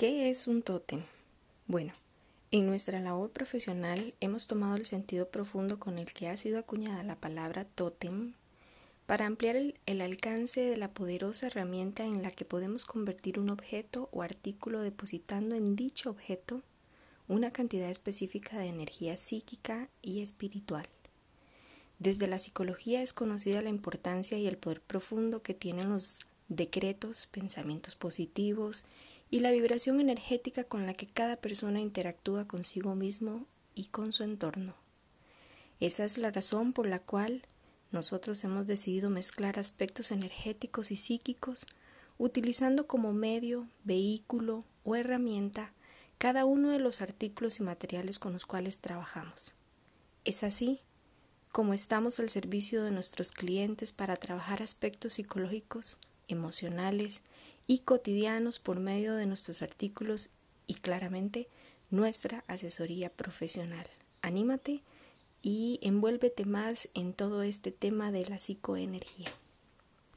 ¿Qué es un tótem? Bueno, en nuestra labor profesional hemos tomado el sentido profundo con el que ha sido acuñada la palabra tótem para ampliar el, el, alcance de la poderosa herramienta en la que podemos convertir un objeto o artículo depositando en dicho objeto una cantidad específica de energía psíquica y espiritual. Desde la psicología es conocida la importancia y el poder profundo que tienen los decretos, pensamientos positivos y la vibración energética con la que cada persona interactúa consigo mismo y con su entorno. Esa es la razón por la cual nosotros hemos decidido mezclar aspectos energéticos y psíquicos utilizando como medio, vehículo o herramienta cada uno de los artículos y materiales con los cuales trabajamos. Es así como estamos al servicio de nuestros clientes para trabajar aspectos psicológicos, emocionales y cotidianos por medio de nuestros artículos y claramente nuestra asesoría profesional. Anímate y envuélvete más en todo este tema de la psicoenergía.